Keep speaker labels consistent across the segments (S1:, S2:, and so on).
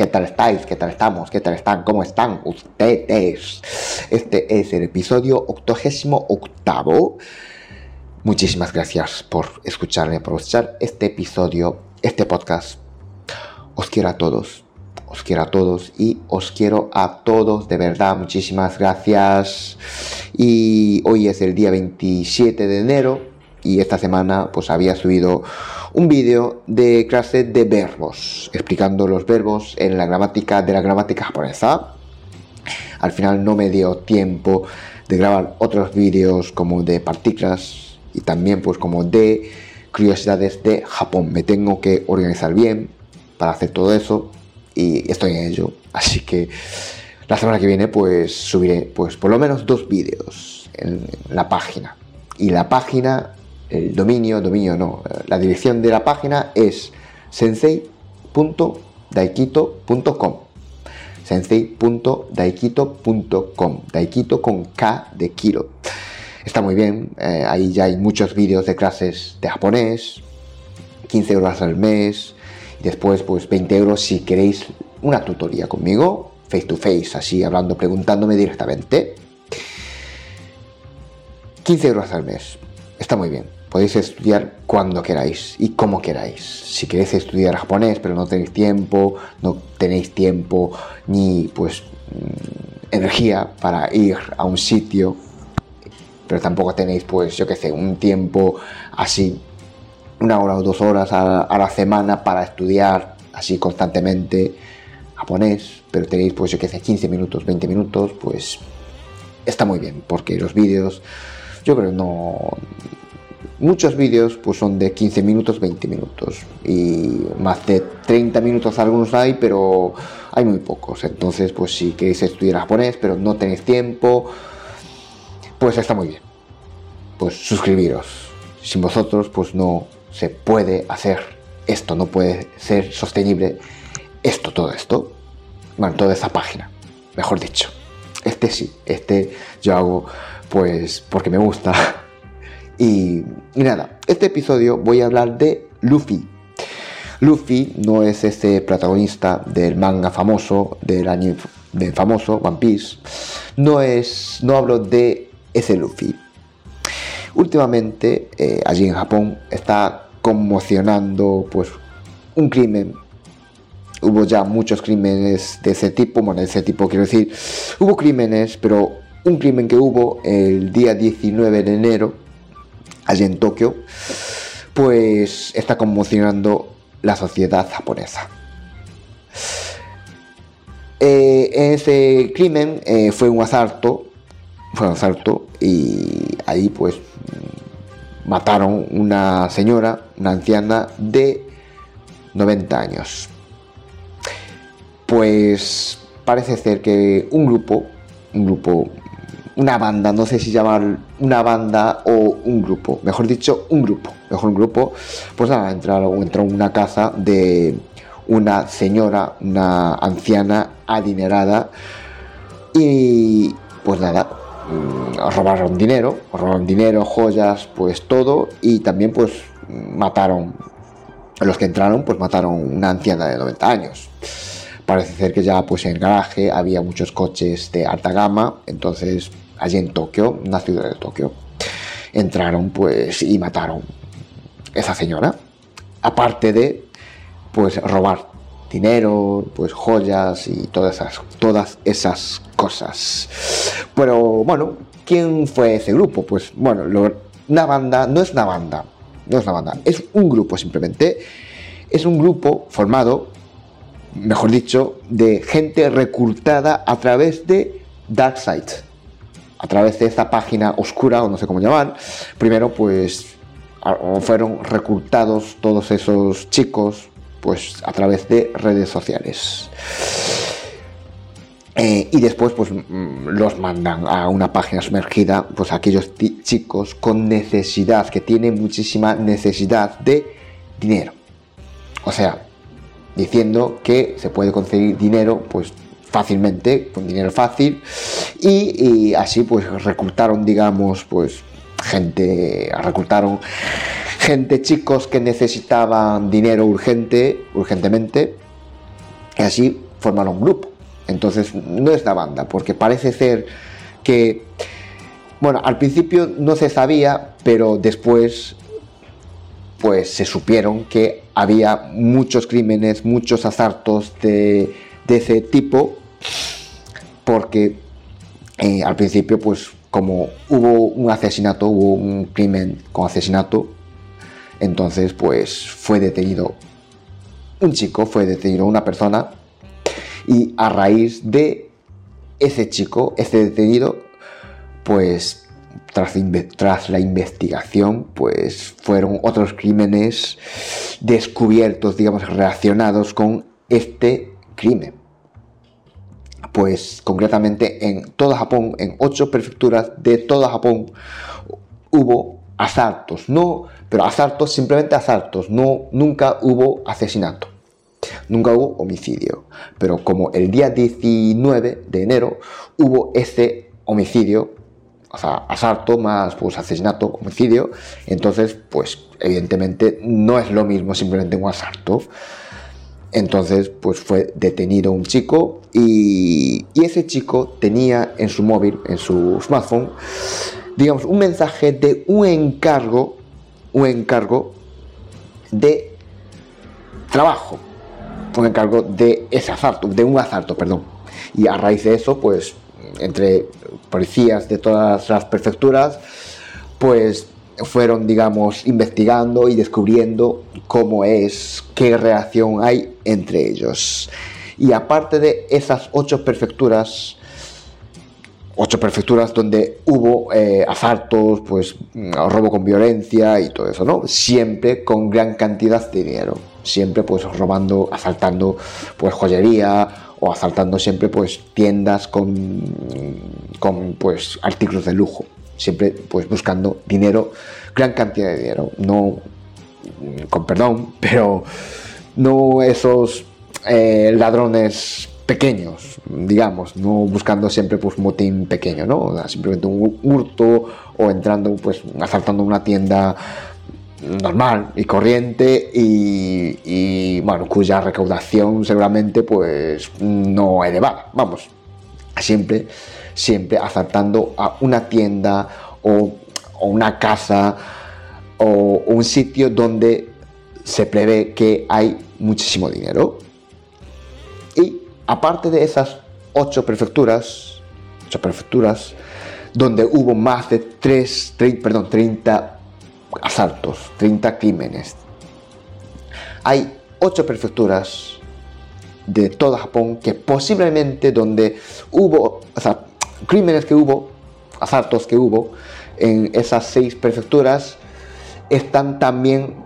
S1: ¿Qué tal estáis? ¿Qué tal estamos? ¿Qué tal están? ¿Cómo están ustedes? Este es el episodio 88. Muchísimas gracias por escucharme, por escuchar este episodio, este podcast. Os quiero a todos, os quiero a todos y os quiero a todos, de verdad, muchísimas gracias. Y hoy es el día 27 de enero y esta semana pues había subido un vídeo de clase de verbos, explicando los verbos en la gramática de la gramática japonesa. Al final no me dio tiempo de grabar otros vídeos como de partículas y también pues como de curiosidades de Japón. Me tengo que organizar bien para hacer todo eso y estoy en ello. Así que la semana que viene pues subiré pues por lo menos dos vídeos en la página. Y la página el dominio, dominio no, la dirección de la página es sensei.daikito.com sensei.daikito.com Daikito con K de kilo. Está muy bien, eh, ahí ya hay muchos vídeos de clases de japonés, 15 euros al mes, y después pues 20 euros si queréis una tutoría conmigo, face to face, así hablando, preguntándome directamente. 15 euros al mes, está muy bien podéis estudiar cuando queráis y como queráis. Si queréis estudiar japonés pero no tenéis tiempo, no tenéis tiempo ni pues mm, energía para ir a un sitio, pero tampoco tenéis pues yo qué sé, un tiempo así, una hora o dos horas a, la semana para estudiar así constantemente japonés, pero tenéis pues yo qué sé, 15 minutos, 20 minutos, pues está muy bien, porque los vídeos yo creo no Muchos vídeos pues son de 15 minutos, 20 minutos y más de 30 minutos algunos hay, pero hay muy pocos. Entonces, pues si queréis estudiar japonés, pero no tenéis tiempo, pues está muy bien. Pues suscribiros. Sin vosotros, pues no se puede hacer esto, no puede ser sostenible esto, todo esto. Bueno, toda esa página, mejor dicho. Este sí, este yo hago pues porque me gusta Y, nada, este episodio voy a hablar de Luffy. Luffy no es ese protagonista del manga famoso, del anime del famoso One Piece. No es, no hablo de ese Luffy. Últimamente, eh, allí en Japón, está conmocionando pues un crimen. Hubo ya muchos crímenes de ese tipo, bueno, de ese tipo quiero decir, hubo crímenes, pero un crimen que hubo el día 19 de enero allí en Tokio, pues está conmocionando la sociedad japonesa. Eh, ese crimen eh, fue un asalto, fue un asalto y ahí pues mataron una señora, una anciana de 90 años. Pues parece ser que un grupo, un grupo una banda, no sé si llamar una banda o un grupo, mejor dicho, un grupo, mejor un grupo, pues nada, entraron, entró en una casa de una señora, una anciana adinerada y pues nada, mm, robaron dinero, robaron dinero, joyas, pues todo y también pues mataron, los que entraron pues mataron una anciana de 90 años parece ser que ya pues en el garaje había muchos coches de alta gama, entonces allí en Tokio, una ciudad de Tokio, entraron pues y mataron a esa señora. Aparte de pues robar dinero, pues joyas y todas esas, todas esas cosas. Pero bueno, ¿quién fue ese grupo? Pues bueno, una banda no es una banda, no es una banda, es un grupo simplemente. Es un grupo formado, mejor dicho, de gente reclutada a través de Darkseid a través de esta página oscura, o no sé cómo llamar, primero pues fueron reclutados todos esos chicos pues a través de redes sociales. Eh, y después pues mm, los mandan a una página sumergida, pues aquellos chicos con necesidad, que tienen muchísima necesidad de dinero. O sea, diciendo que se puede conseguir dinero pues fácilmente, con dinero fácil, y, así pues reclutaron, digamos, pues gente, reclutaron gente, chicos que necesitaban dinero urgente, urgentemente, y así formaron un grupo. Entonces no es la banda, porque parece ser que, bueno, al principio no se sabía, pero después pues se supieron que había muchos crímenes, muchos asaltos de, ese tipo, porque eh, al principio pues como hubo un asesinato, hubo un crimen con asesinato, entonces pues fue detenido un chico, fue detenido una persona y a raíz de ese chico, ese detenido, pues tras, tras, la investigación, pues fueron otros crímenes descubiertos, digamos, relacionados con este crimen. Pues concretamente en todo Japón, en ocho prefecturas de todo Japón, hubo asaltos, no, pero asaltos, simplemente asaltos, no, nunca hubo asesinato. Nunca hubo homicidio, pero como el día 19 de enero hubo ese homicidio, o sea, asalto más pues asesinato, homicidio, entonces pues evidentemente no es lo mismo simplemente un asalto. Entonces pues fue detenido un chico y, ese chico tenía en su móvil, en su smartphone, digamos, un mensaje de un encargo, un encargo de trabajo un encargo de ese asalto, de un asalto, perdón. Y a raíz de eso, pues, entre policías de todas las prefecturas, pues fueron, digamos, investigando y descubriendo cómo es, qué reacción hay entre ellos. Y aparte de esas ocho prefecturas, ocho prefecturas donde hubo eh, asaltos, pues robo con violencia y todo eso, ¿no? Siempre con gran cantidad de dinero siempre pues robando, asaltando pues joyería o asaltando siempre pues tiendas con, con pues artículos de lujo, siempre pues buscando dinero, gran cantidad de dinero, no con perdón, pero no esos eh, ladrones pequeños, digamos, no buscando siempre pues motín pequeño, ¿no? Simplemente un hurto o entrando pues asaltando una tienda normal y corriente y, bueno, cuya recaudación seguramente pues no elevada, vamos, siempre, siempre asaltando a una tienda o, una casa o un sitio donde se prevé que hay muchísimo dinero. Y aparte de esas ocho prefecturas, ocho prefecturas, donde hubo más de 3, perdón, 30 asaltos, 30 crímenes. Hay 8 prefecturas de todo Japón que posiblemente donde hubo, crímenes que hubo, asaltos que hubo en esas 6 prefecturas están también,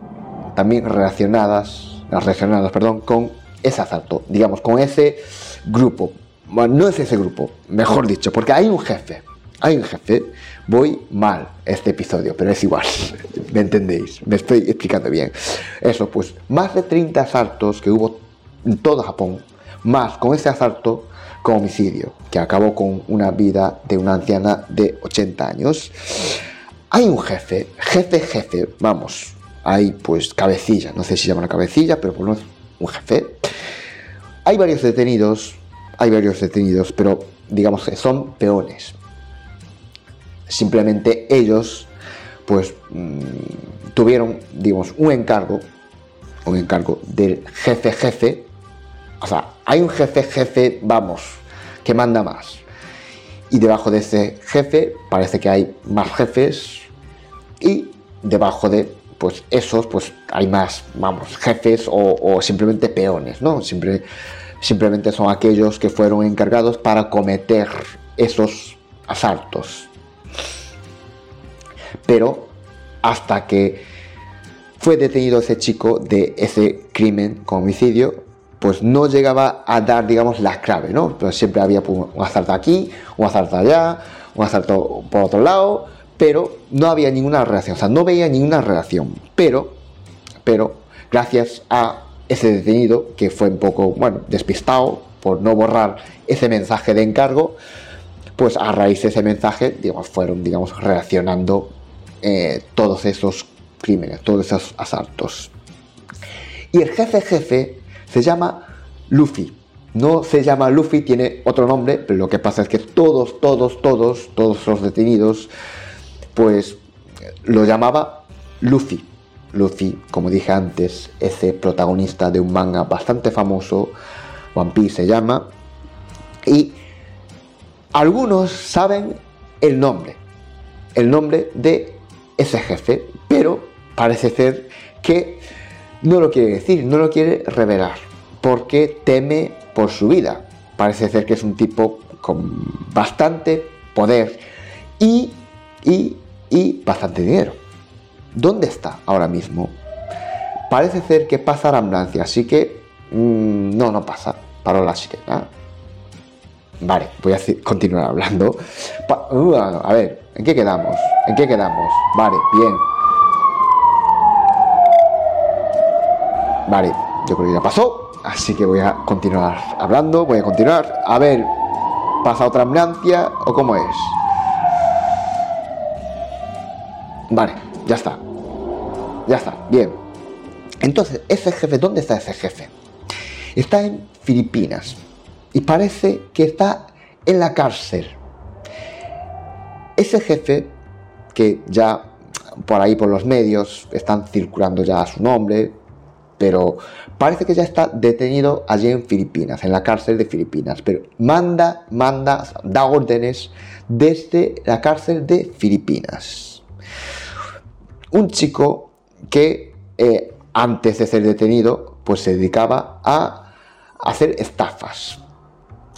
S1: también relacionadas, relacionadas perdón, con ese asalto, digamos, con ese grupo. Bueno, no es ese grupo, mejor dicho, porque hay un jefe, hay un jefe voy mal este episodio, pero es igual, ¿me entendéis? Me estoy explicando bien. Eso, pues más de 30 asaltos que hubo en todo Japón, más con ese asalto con homicidio, que acabó con una vida de una anciana de 80 años. Hay un jefe, jefe, jefe, vamos, hay pues cabecilla, no sé si se llama la cabecilla, pero por lo menos un jefe. Hay varios detenidos, hay varios detenidos, pero digamos que son peones simplemente ellos pues mm, tuvieron, digamos, un encargo, un encargo del jefe jefe, o sea, hay un jefe jefe, vamos, que manda más. Y debajo de ese jefe parece que hay más jefes y debajo de pues esos pues hay más, vamos, jefes o, simplemente peones, ¿no? Siempre, simplemente son aquellos que fueron encargados para cometer esos asaltos pero hasta que fue detenido ese chico de ese crimen con homicidio, pues no llegaba a dar, digamos, la clave, ¿no? Pues siempre había pues, un asalto aquí, un asalto allá, un asalto por otro lado, pero no había ninguna relación, o sea, no veía ninguna relación. Pero, pero, gracias a ese detenido que fue un poco, bueno, despistado por no borrar ese mensaje de encargo, pues a raíz de ese mensaje, digamos, fueron, digamos, reaccionando eh, todos esos crímenes, todos esos asaltos. Y el jefe jefe se llama Luffy. No se llama Luffy, tiene otro nombre, pero lo que pasa es que todos, todos, todos, todos los detenidos, pues lo llamaba Luffy. Luffy, como dije antes, ese protagonista de un manga bastante famoso, One Piece se llama, y algunos saben el nombre, el nombre de ese jefe, pero parece ser que no lo quiere decir, no lo quiere revelar, porque teme por su vida. Parece ser que es un tipo con bastante poder y, y, y bastante dinero. ¿Dónde está ahora mismo? Parece ser que pasa la ambulancia, así que mmm, no, no pasa. Paró la sirena. Vale, voy a continuar hablando. Uh, a ver, ¿en qué quedamos? ¿En qué quedamos? Vale, bien. Vale, yo creo que ya pasó. Así que voy a continuar hablando. Voy a continuar. A ver, ¿pasa otra ambulancia o cómo es? Vale, ya está. Ya está, bien. Entonces, ese jefe, ¿dónde está ese jefe? Está en Filipinas y parece que está en la cárcel. Ese jefe, que ya por ahí por los medios están circulando ya su nombre, pero parece que ya está detenido allí en Filipinas, en la cárcel de Filipinas, pero manda, manda, da órdenes desde la cárcel de Filipinas. Un chico que eh, antes de ser detenido, pues se dedicaba a hacer estafas.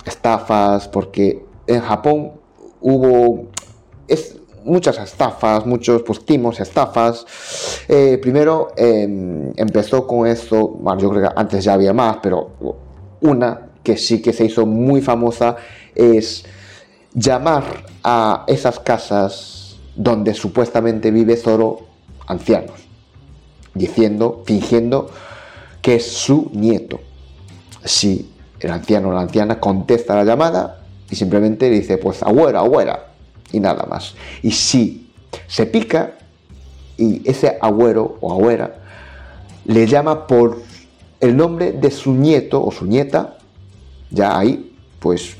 S1: Estafas porque en Japón hubo es, muchas estafas, muchos pues, timos, estafas. Eh, primero eh, empezó con esto, bueno, yo creo que antes ya había más, pero una que sí que se hizo muy famosa es llamar a esas casas donde supuestamente vive solo ancianos, diciendo, fingiendo que es su nieto. Si el anciano o la anciana contesta la llamada y simplemente dice, pues abuela, abuela, y nada más. Y si se pica y ese abuelo o abuela le llama por el nombre de su nieto o su nieta, ya ahí pues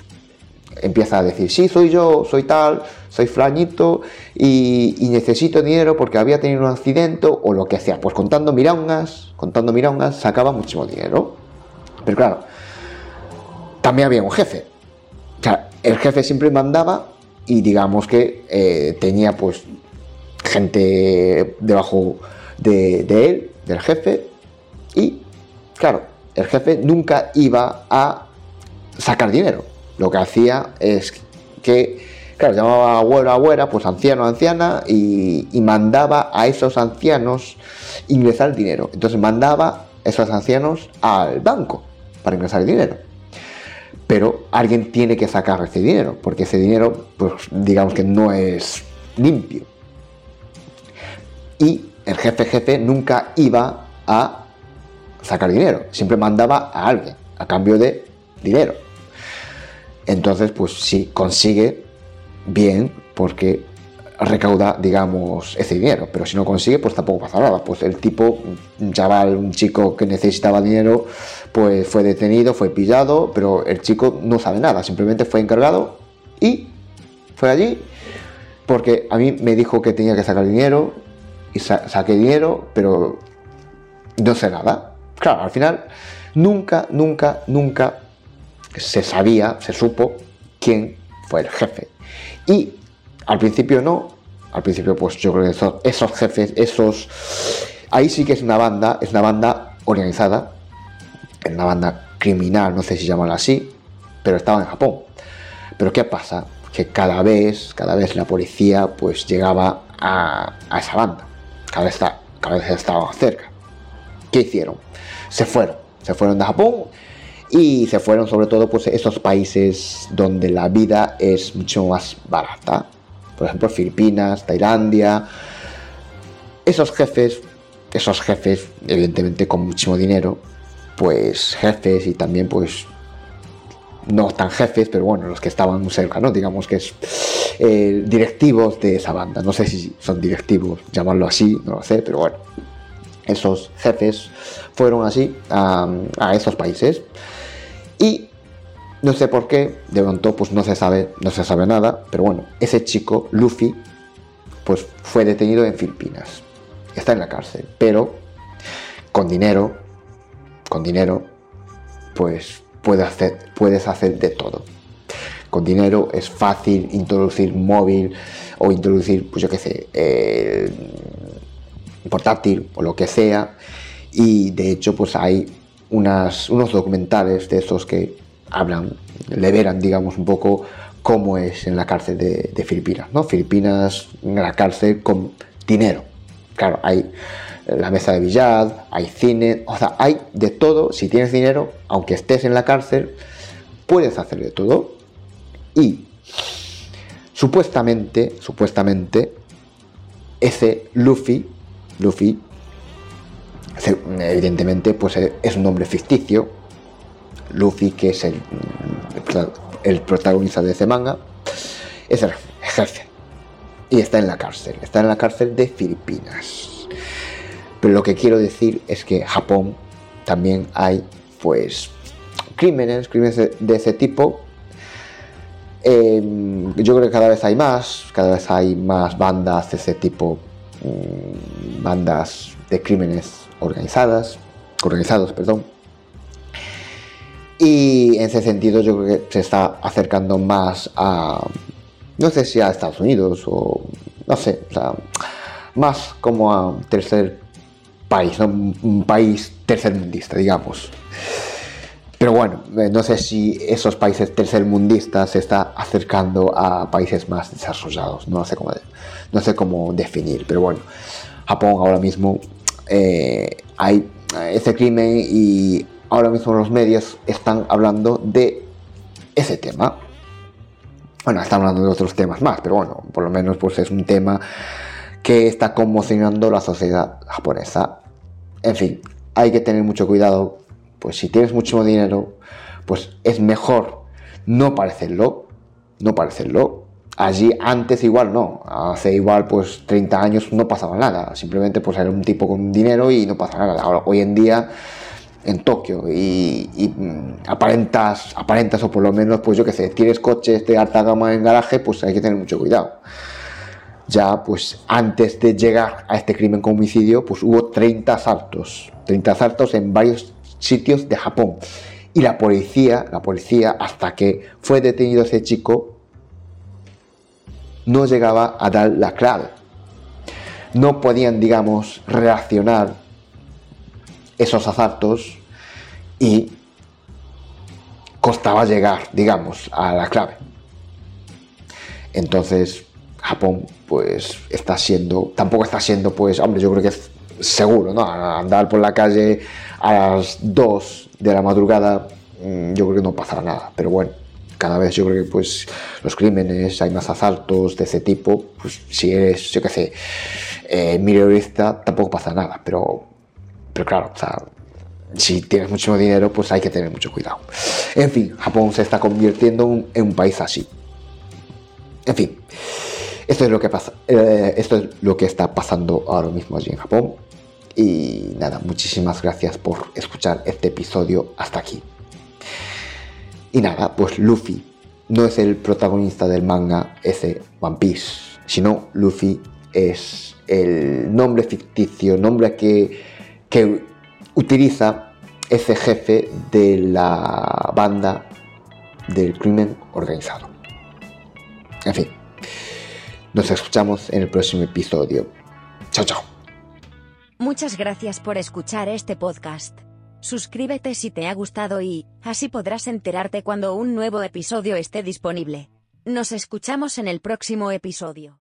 S1: empieza a decir, sí, soy yo, soy tal, soy flañito y, necesito dinero porque había tenido un accidente o lo que sea. Pues contando mirangas, contando mirangas, sacaba muchísimo dinero. Pero claro, también había un jefe. O sea, el jefe siempre mandaba y digamos que eh, tenía pues gente debajo de, él, del jefe, y claro, el jefe nunca iba a sacar dinero. Lo que hacía es que, claro, llamaba abuelo, abuela, pues anciano, anciana, y, y mandaba a esos ancianos ingresar dinero. Entonces mandaba a esos ancianos al banco para ingresar el dinero pero alguien tiene que sacar ese dinero, porque ese dinero, pues digamos que no es limpio. Y el jefe jefe nunca iba a sacar dinero, siempre mandaba a alguien a cambio de dinero. Entonces, pues sí, consigue bien, porque recauda, digamos, ese dinero. Pero si no consigue, pues tampoco pasa nada. Pues el tipo, un chaval, un chico que necesitaba dinero, pues fue detenido, fue pillado, pero el chico no sabe nada, simplemente fue encargado y fue allí porque a mí me dijo que tenía que sacar dinero y sa saqué dinero, pero no sé nada. Claro, al final nunca, nunca, nunca se sabía, se supo quién fue el jefe. Y al principio no, al principio pues yo creo que esos, jefes, esos... Ahí sí que es una banda, es una banda organizada, es una banda criminal, no sé si llamarla así, pero estaba en Japón. Pero ¿qué pasa? Que cada vez, cada vez la policía pues llegaba a, esa banda, cada vez, cada vez estaban cerca. ¿Qué hicieron? Se fueron, se fueron de Japón y se fueron sobre todo pues esos países donde la vida es mucho más barata. Por ejemplo, Filipinas, Tailandia. Esos jefes, esos jefes, evidentemente con muchísimo dinero, pues jefes y también pues no tan jefes, pero bueno, los que estaban cerca, ¿no? Digamos que es eh, directivos de esa banda. No sé si son directivos, llamarlo así, no lo sé, pero bueno. Esos jefes fueron así a, a esos países. Y no sé por qué, de pronto pues no se sabe, no se sabe nada, pero bueno, ese chico, Luffy, pues fue detenido en Filipinas. Está en la cárcel, pero con dinero, con dinero, pues puedes hacer, puedes hacer de todo. Con dinero es fácil introducir móvil o introducir, pues yo qué sé, eh, portátil o lo que sea. Y de hecho, pues hay unas, unos documentales de esos que hablan, le verán, digamos, un poco cómo es en la cárcel de, Filipinas, ¿no? Filipinas en la cárcel con dinero. Claro, hay la mesa de billar, hay cine, o sea, hay de todo. Si tienes dinero, aunque estés en la cárcel, puedes hacer de todo. Y supuestamente, supuestamente, ese Luffy, Luffy, evidentemente, pues es un nombre ficticio. Luffy, que es el, protagonista de ese manga, jefe. Y está en la cárcel, está en la cárcel de Filipinas. Pero lo que quiero decir es que Japón también hay, pues, crímenes, crímenes de, ese tipo. Em, yo creo que cada vez hay más, cada vez hay más bandas de ese tipo, mm, bandas de crímenes organizadas, organizados, perdón. Y en ese sentido yo creo que se está acercando más a, no sé si a Estados Unidos o, no sé, o más como a tercer país, un país tercermundista, digamos. Pero bueno, eh, no sé si esos países tercermundistas se está acercando a países más desarrollados. No sé cómo, no sé cómo definir, pero bueno, Japón ahora mismo eh, hay ese crimen y ahora mismo los medios están hablando de ese tema. Bueno, están hablando de otros temas más, pero bueno, por lo menos pues es un tema que está conmocionando la sociedad japonesa. En fin, hay que tener mucho cuidado, pues si tienes mucho dinero, pues es mejor no parecerlo, no parecerlo. Allí antes igual no, hace igual pues 30 años no pasaba nada, simplemente pues era un tipo con dinero y no pasaba nada. Ahora, hoy en día en Tokio y, mm, aparentas, aparentas o por lo menos pues yo que sé, tienes coches de alta gama en garaje, pues hay que tener mucho cuidado ya pues antes de llegar a este crimen con homicidio, pues hubo 30 asaltos, 30 asaltos en varios sitios de Japón. Y la policía, la policía, hasta que fue detenido ese chico, no llegaba a dar la clave. No podían, digamos, reaccionar esos asaltos y costaba llegar, digamos, a la clave. Entonces, Japón pues está siendo, tampoco está siendo pues, hombre, yo creo que es seguro, ¿no? Andar por la calle a las 2 de la madrugada, mm, yo creo que no pasará nada, pero bueno, cada vez yo creo que pues los crímenes, hay más asaltos de ese tipo, pues si eres, yo qué sé, eh, tampoco pasa nada, pero, pero claro, o sea, si tienes mucho dinero, pues hay que tener mucho cuidado. En fin, Japón se está convirtiendo en un país así. En fin. Esto es lo que pasa, eh, esto es lo que está pasando ahora mismo allí en Japón. Y nada, muchísimas gracias por escuchar este episodio hasta aquí. Y nada, pues Luffy no es el protagonista del manga ese One Piece, sino Luffy es el nombre ficticio, nombre que, que utiliza ese jefe de la banda del crimen organizado. En fin. Nos escuchamos en el próximo episodio. Chao, chao.
S2: Muchas gracias por escuchar este podcast. Suscríbete si te ha gustado y, así podrás enterarte cuando un nuevo episodio esté disponible. Nos escuchamos en el próximo episodio.